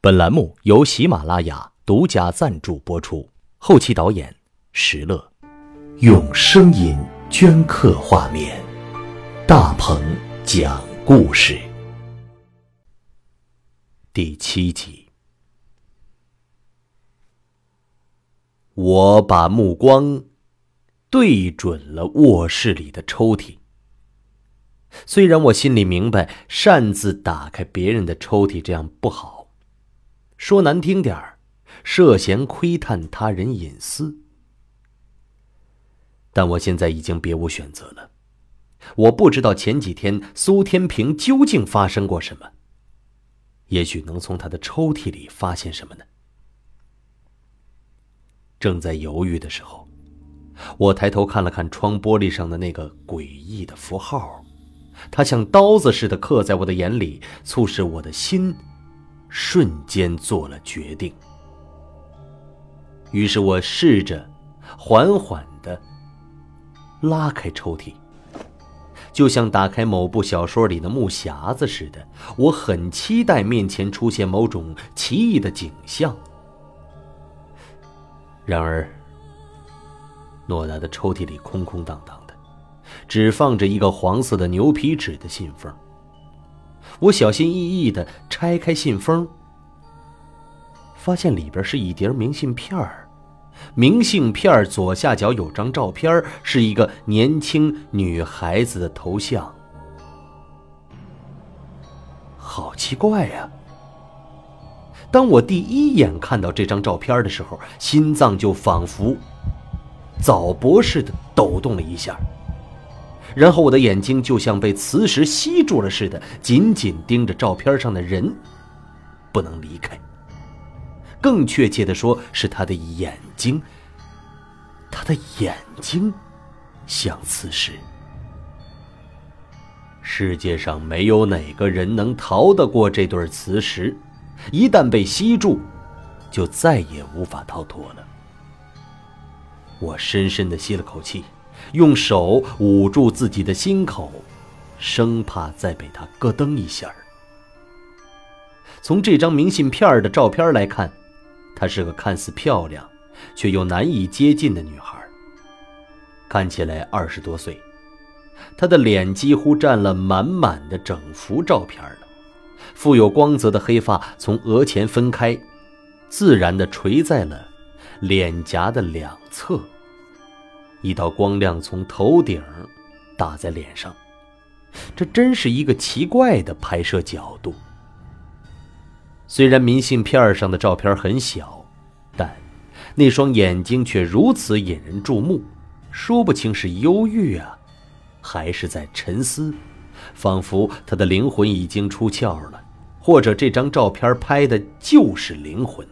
本栏目由喜马拉雅独家赞助播出，后期导演石乐，用声音镌刻画面，大鹏讲故事。第七集，我把目光对准了卧室里的抽屉。虽然我心里明白，擅自打开别人的抽屉这样不好，说难听点儿，涉嫌窥探他人隐私。但我现在已经别无选择了。我不知道前几天苏天平究竟发生过什么，也许能从他的抽屉里发现什么呢？正在犹豫的时候，我抬头看了看窗玻璃上的那个诡异的符号。它像刀子似的刻在我的眼里，促使我的心瞬间做了决定。于是我试着缓缓的拉开抽屉，就像打开某部小说里的木匣子似的。我很期待面前出现某种奇异的景象。然而，诺娜的抽屉里空空荡荡的。只放着一个黄色的牛皮纸的信封。我小心翼翼的拆开信封，发现里边是一叠明信片儿。明信片左下角有张照片，是一个年轻女孩子的头像。好奇怪呀！当我第一眼看到这张照片的时候，心脏就仿佛早搏似的抖动了一下。然后我的眼睛就像被磁石吸住了似的，紧紧盯着照片上的人，不能离开。更确切的说，是他的眼睛。他的眼睛像磁石。世界上没有哪个人能逃得过这对磁石，一旦被吸住，就再也无法逃脱了。我深深的吸了口气。用手捂住自己的心口，生怕再被他咯噔一下。从这张明信片的照片来看，她是个看似漂亮却又难以接近的女孩，看起来二十多岁。她的脸几乎占了满满的整幅照片了，富有光泽的黑发从额前分开，自然地垂在了脸颊的两侧。一道光亮从头顶打在脸上，这真是一个奇怪的拍摄角度。虽然明信片上的照片很小，但那双眼睛却如此引人注目，说不清是忧郁啊，还是在沉思，仿佛他的灵魂已经出窍了，或者这张照片拍的就是灵魂，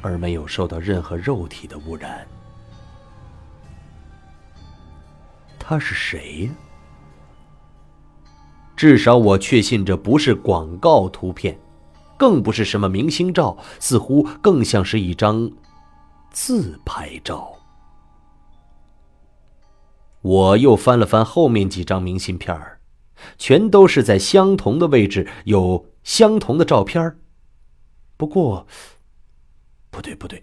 而没有受到任何肉体的污染。他是谁呀？至少我确信这不是广告图片，更不是什么明星照，似乎更像是一张自拍照。我又翻了翻后面几张明信片儿，全都是在相同的位置有相同的照片不过，不对不对，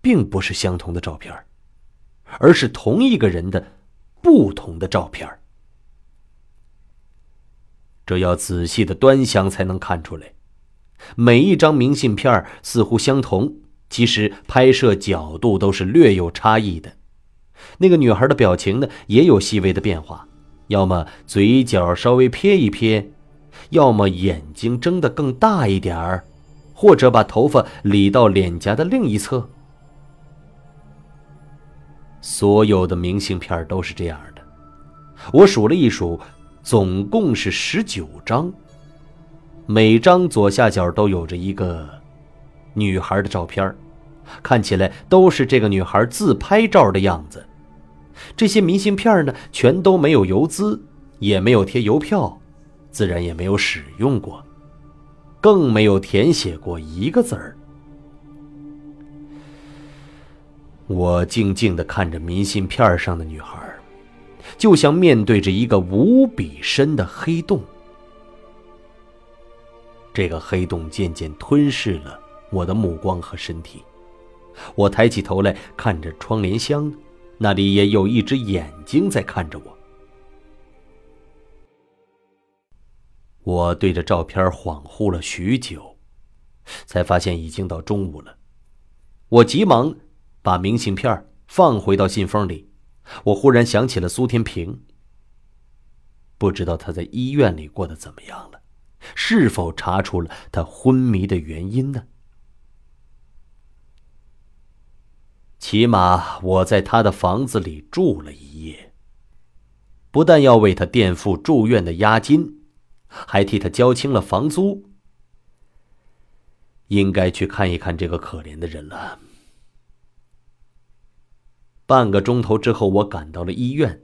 并不是相同的照片而是同一个人的。不同的照片这要仔细的端详才能看出来。每一张明信片似乎相同，其实拍摄角度都是略有差异的。那个女孩的表情呢，也有细微的变化，要么嘴角稍微撇一撇，要么眼睛睁得更大一点儿，或者把头发理到脸颊的另一侧。所有的明信片都是这样的，我数了一数，总共是十九张。每张左下角都有着一个女孩的照片，看起来都是这个女孩自拍照的样子。这些明信片呢，全都没有邮资，也没有贴邮票，自然也没有使用过，更没有填写过一个字儿。我静静的看着明信片上的女孩，就像面对着一个无比深的黑洞。这个黑洞渐渐吞噬了我的目光和身体。我抬起头来看着窗帘箱，那里也有一只眼睛在看着我。我对着照片恍惚了许久，才发现已经到中午了。我急忙把明信片放回到信封里。我忽然想起了苏天平，不知道他在医院里过得怎么样了，是否查出了他昏迷的原因呢？起码我在他的房子里住了一夜，不但要为他垫付住院的押金。还替他交清了房租，应该去看一看这个可怜的人了。半个钟头之后，我赶到了医院，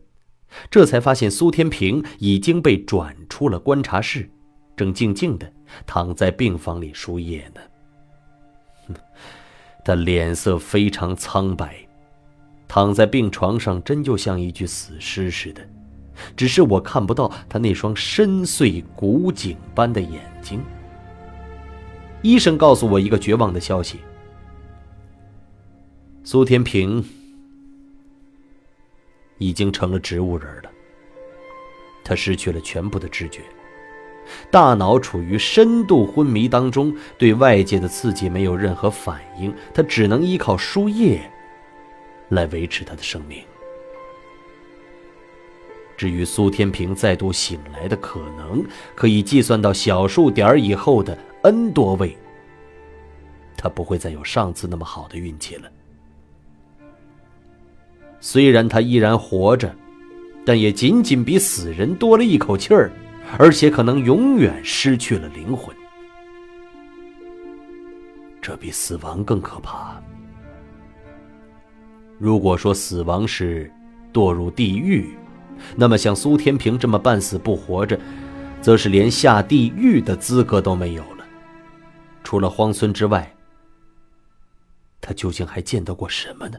这才发现苏天平已经被转出了观察室，正静静的躺在病房里输液呢。他脸色非常苍白，躺在病床上，真就像一具死尸似的。只是我看不到他那双深邃古井般的眼睛。医生告诉我一个绝望的消息：苏天平已经成了植物人了。他失去了全部的知觉，大脑处于深度昏迷当中，对外界的刺激没有任何反应，他只能依靠输液来维持他的生命。至于苏天平再度醒来的可能，可以计算到小数点以后的 n 多位。他不会再有上次那么好的运气了。虽然他依然活着，但也仅仅比死人多了一口气儿，而且可能永远失去了灵魂。这比死亡更可怕。如果说死亡是堕入地狱，那么，像苏天平这么半死不活着，则是连下地狱的资格都没有了。除了荒村之外，他究竟还见到过什么呢？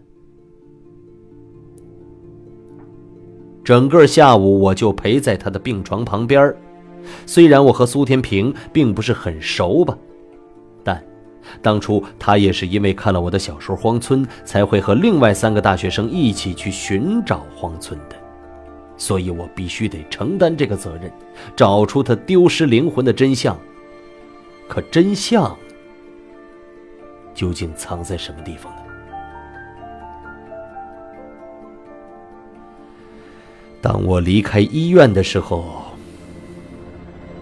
整个下午，我就陪在他的病床旁边。虽然我和苏天平并不是很熟吧，但当初他也是因为看了我的小说《荒村》，才会和另外三个大学生一起去寻找荒村的。所以我必须得承担这个责任，找出他丢失灵魂的真相。可真相究竟藏在什么地方当我离开医院的时候，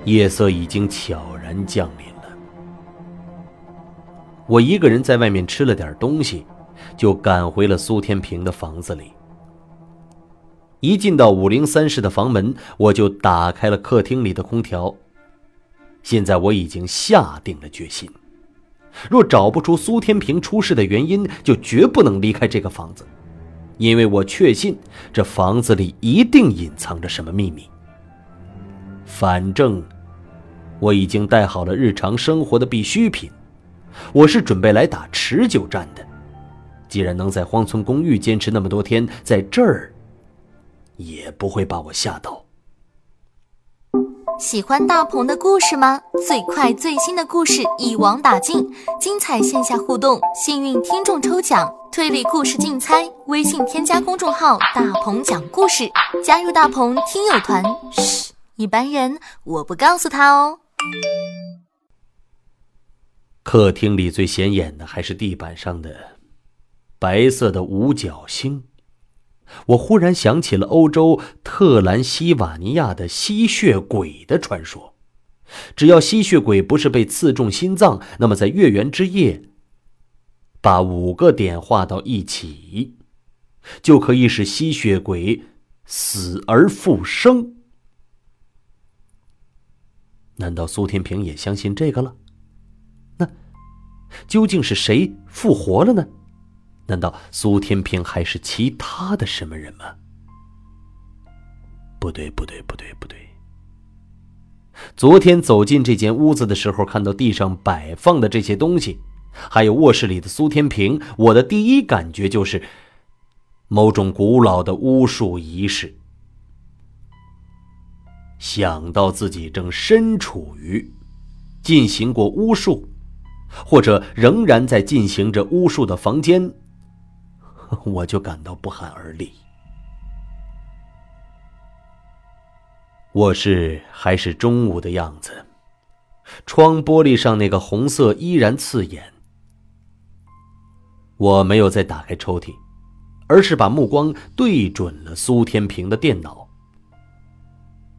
夜色已经悄然降临了。我一个人在外面吃了点东西，就赶回了苏天平的房子里。一进到五零三室的房门，我就打开了客厅里的空调。现在我已经下定了决心，若找不出苏天平出事的原因，就绝不能离开这个房子，因为我确信这房子里一定隐藏着什么秘密。反正我已经带好了日常生活的必需品，我是准备来打持久战的。既然能在荒村公寓坚持那么多天，在这儿。也不会把我吓到。喜欢大鹏的故事吗？最快最新的故事一网打尽，精彩线下互动，幸运听众抽奖，推理故事竞猜。微信添加公众号“大鹏讲故事”，加入大鹏听友团。嘘，一般人我不告诉他哦。客厅里最显眼的还是地板上的白色的五角星。我忽然想起了欧洲特兰西瓦尼亚的吸血鬼的传说。只要吸血鬼不是被刺中心脏，那么在月圆之夜，把五个点画到一起，就可以使吸血鬼死而复生。难道苏天平也相信这个了？那究竟是谁复活了呢？难道苏天平还是其他的什么人吗？不对，不对，不对，不对。昨天走进这间屋子的时候，看到地上摆放的这些东西，还有卧室里的苏天平，我的第一感觉就是某种古老的巫术仪式。想到自己正身处于进行过巫术，或者仍然在进行着巫术的房间，我就感到不寒而栗。卧室还是中午的样子，窗玻璃上那个红色依然刺眼。我没有再打开抽屉，而是把目光对准了苏天平的电脑。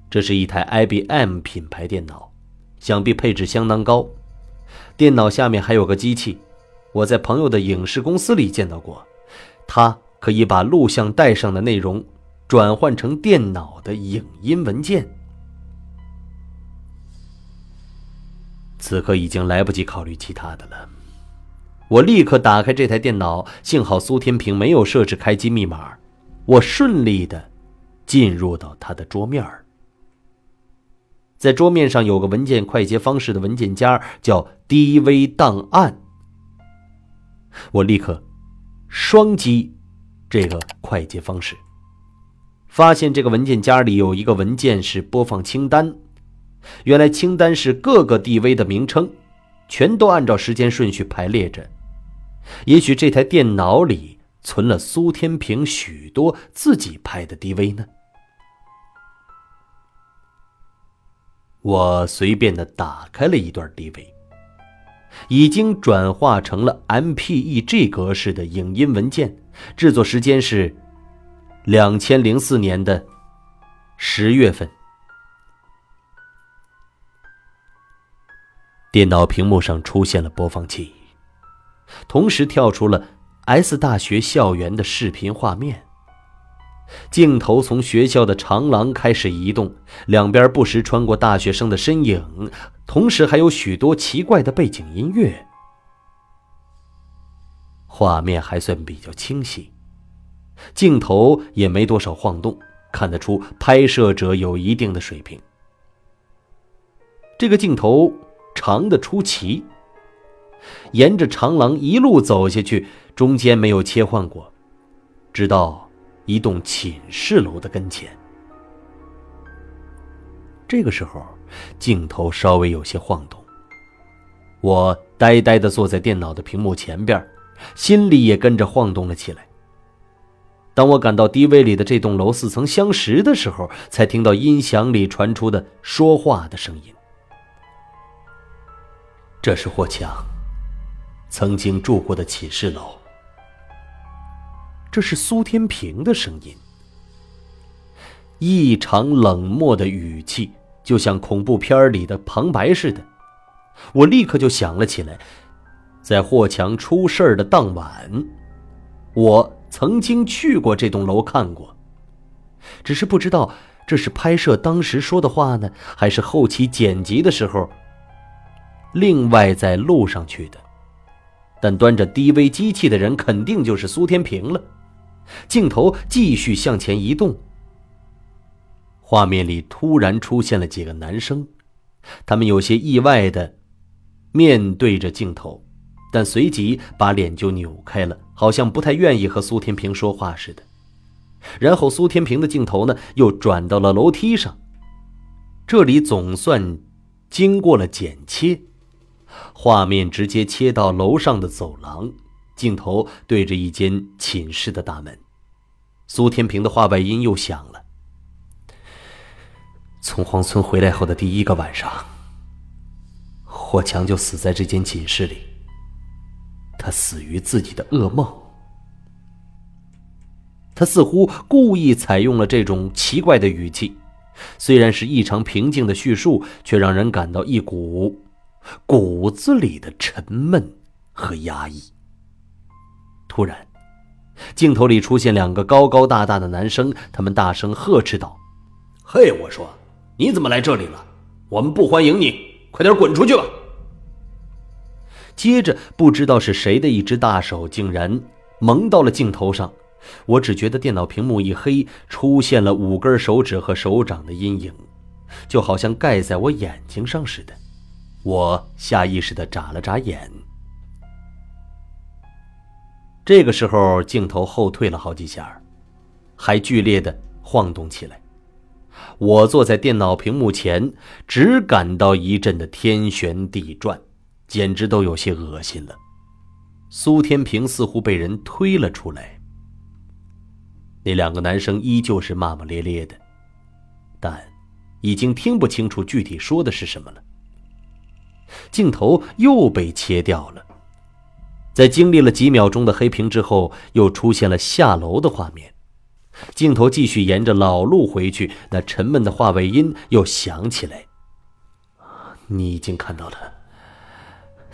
这是一台 IBM 品牌电脑，想必配置相当高。电脑下面还有个机器，我在朋友的影视公司里见到过，它可以把录像带上的内容。转换成电脑的影音文件。此刻已经来不及考虑其他的了，我立刻打开这台电脑。幸好苏天平没有设置开机密码，我顺利的进入到他的桌面在桌面上有个文件快捷方式的文件夹，叫 DV 档案。我立刻双击这个快捷方式。发现这个文件夹里有一个文件是播放清单，原来清单是各个 DV 的名称，全都按照时间顺序排列着。也许这台电脑里存了苏天平许多自己拍的 DV 呢。我随便的打开了一段 DV，已经转化成了 MPEG 格式的影音文件，制作时间是。两千零四年的十月份，电脑屏幕上出现了播放器，同时跳出了 S 大学校园的视频画面。镜头从学校的长廊开始移动，两边不时穿过大学生的身影，同时还有许多奇怪的背景音乐。画面还算比较清晰。镜头也没多少晃动，看得出拍摄者有一定的水平。这个镜头长的出奇，沿着长廊一路走下去，中间没有切换过，直到一栋寝室楼的跟前。这个时候，镜头稍微有些晃动，我呆呆的坐在电脑的屏幕前边，心里也跟着晃动了起来。当我赶到 DV 里的这栋楼似曾相识的时候，才听到音响里传出的说话的声音。这是霍强曾经住过的寝室楼。这是苏天平的声音，异常冷漠的语气，就像恐怖片里的旁白似的。我立刻就想了起来，在霍强出事的当晚，我。曾经去过这栋楼看过，只是不知道这是拍摄当时说的话呢，还是后期剪辑的时候另外再录上去的。但端着 DV 机器的人肯定就是苏天平了。镜头继续向前移动，画面里突然出现了几个男生，他们有些意外的面对着镜头。但随即把脸就扭开了，好像不太愿意和苏天平说话似的。然后苏天平的镜头呢，又转到了楼梯上。这里总算经过了剪切，画面直接切到楼上的走廊，镜头对着一间寝室的大门。苏天平的话外音又响了。从荒村回来后的第一个晚上，霍强就死在这间寝室里。他死于自己的噩梦。他似乎故意采用了这种奇怪的语气，虽然是异常平静的叙述，却让人感到一股骨子里的沉闷和压抑。突然，镜头里出现两个高高大大的男生，他们大声呵斥道：“嘿，我说，你怎么来这里了？我们不欢迎你，快点滚出去吧！”接着，不知道是谁的一只大手竟然蒙到了镜头上，我只觉得电脑屏幕一黑，出现了五根手指和手掌的阴影，就好像盖在我眼睛上似的。我下意识地眨了眨眼。这个时候，镜头后退了好几下，还剧烈的晃动起来。我坐在电脑屏幕前，只感到一阵的天旋地转，简直都有些恶心了。苏天平似乎被人推了出来，那两个男生依旧是骂骂咧咧的，但已经听不清楚具体说的是什么了。镜头又被切掉了，在经历了几秒钟的黑屏之后，又出现了下楼的画面。镜头继续沿着老路回去，那沉闷的话尾音又响起来。你已经看到了，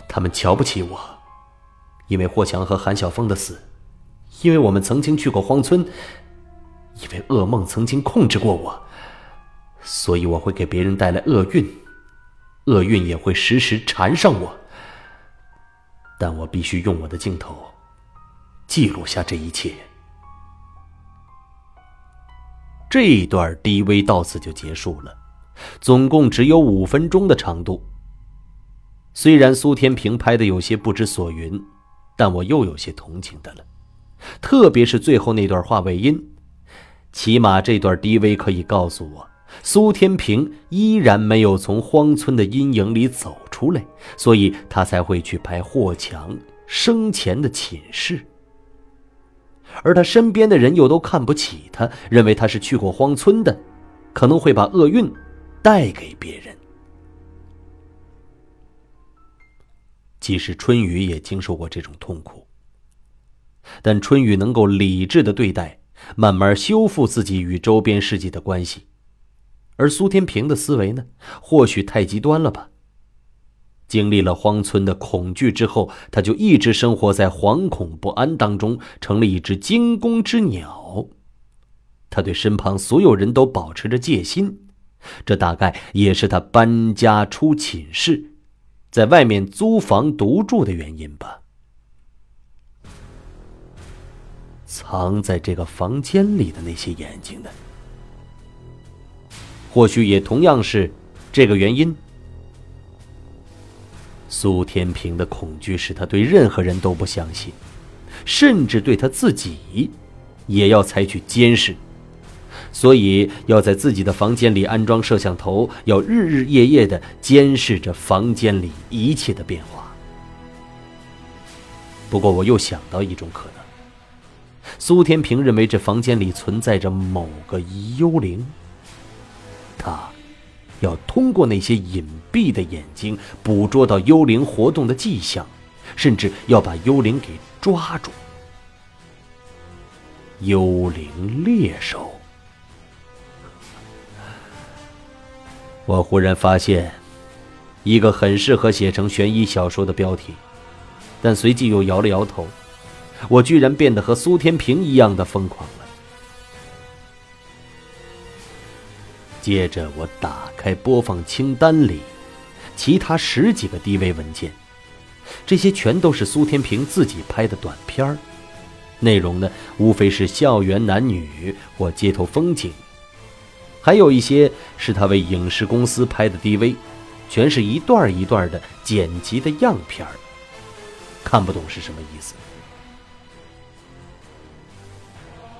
他们瞧不起我，因为霍强和韩晓峰的死，因为我们曾经去过荒村，因为噩梦曾经控制过我，所以我会给别人带来厄运，厄运也会时时缠上我。但我必须用我的镜头记录下这一切。这一段 DV 到此就结束了，总共只有五分钟的长度。虽然苏天平拍的有些不知所云，但我又有些同情他了，特别是最后那段话尾音，起码这段 DV 可以告诉我，苏天平依然没有从荒村的阴影里走出来，所以他才会去拍霍强生前的寝室。而他身边的人又都看不起他，认为他是去过荒村的，可能会把厄运带给别人。即使春雨也经受过这种痛苦，但春雨能够理智的对待，慢慢修复自己与周边世界的关系，而苏天平的思维呢，或许太极端了吧。经历了荒村的恐惧之后，他就一直生活在惶恐不安当中，成了一只惊弓之鸟。他对身旁所有人都保持着戒心，这大概也是他搬家出寝室，在外面租房独住的原因吧。藏在这个房间里的那些眼睛呢？或许也同样是这个原因。苏天平的恐惧使他对任何人都不相信，甚至对他自己，也要采取监视，所以要在自己的房间里安装摄像头，要日日夜夜的监视着房间里一切的变化。不过，我又想到一种可能：苏天平认为这房间里存在着某个幽灵，他。要通过那些隐蔽的眼睛捕捉到幽灵活动的迹象，甚至要把幽灵给抓住。幽灵猎手，我忽然发现一个很适合写成悬疑小说的标题，但随即又摇了摇头，我居然变得和苏天平一样的疯狂了。接着，我打开播放清单里其他十几个 DV 文件，这些全都是苏天平自己拍的短片儿，内容呢，无非是校园男女或街头风景，还有一些是他为影视公司拍的 DV，全是一段一段的剪辑的样片儿，看不懂是什么意思。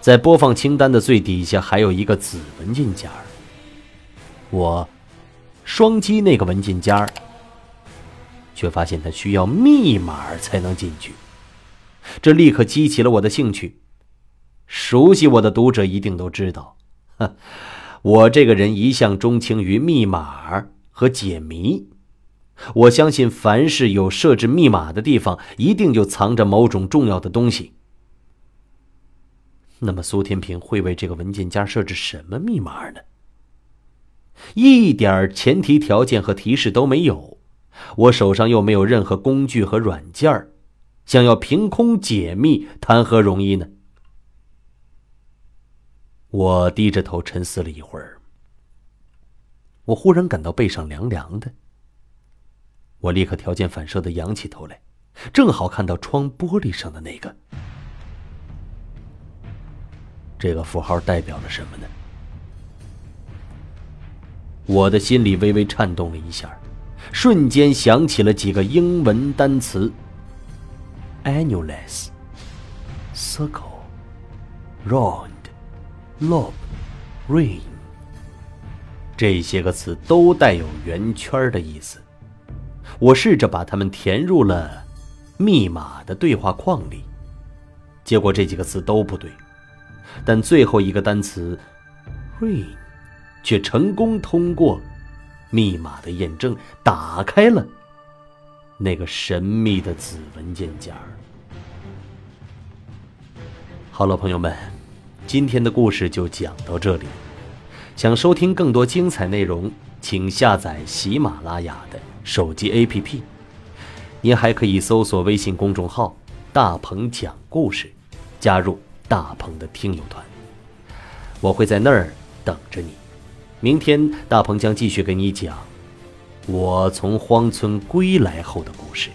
在播放清单的最底下还有一个子文件夹。我双击那个文件夹，却发现它需要密码才能进去。这立刻激起了我的兴趣。熟悉我的读者一定都知道，我这个人一向钟情于密码和解谜。我相信，凡是有设置密码的地方，一定就藏着某种重要的东西。那么，苏天平会为这个文件夹设置什么密码呢？一点前提条件和提示都没有，我手上又没有任何工具和软件儿想要凭空解密，谈何容易呢？我低着头沉思了一会儿，我忽然感到背上凉凉的。我立刻条件反射的仰起头来，正好看到窗玻璃上的那个，这个符号代表了什么呢？我的心里微微颤动了一下，瞬间想起了几个英文单词：annulus、circle、round、lobe、ring。这些个词都带有圆圈的意思。我试着把它们填入了密码的对话框里，结果这几个词都不对。但最后一个单词 “ring” 却成功通过密码的验证，打开了那个神秘的子文件夹。好了，朋友们，今天的故事就讲到这里。想收听更多精彩内容，请下载喜马拉雅的手机 APP。您还可以搜索微信公众号“大鹏讲故事”，加入大鹏的听友团。我会在那儿等着你。明天大鹏将继续给你讲我从荒村归来后的故事。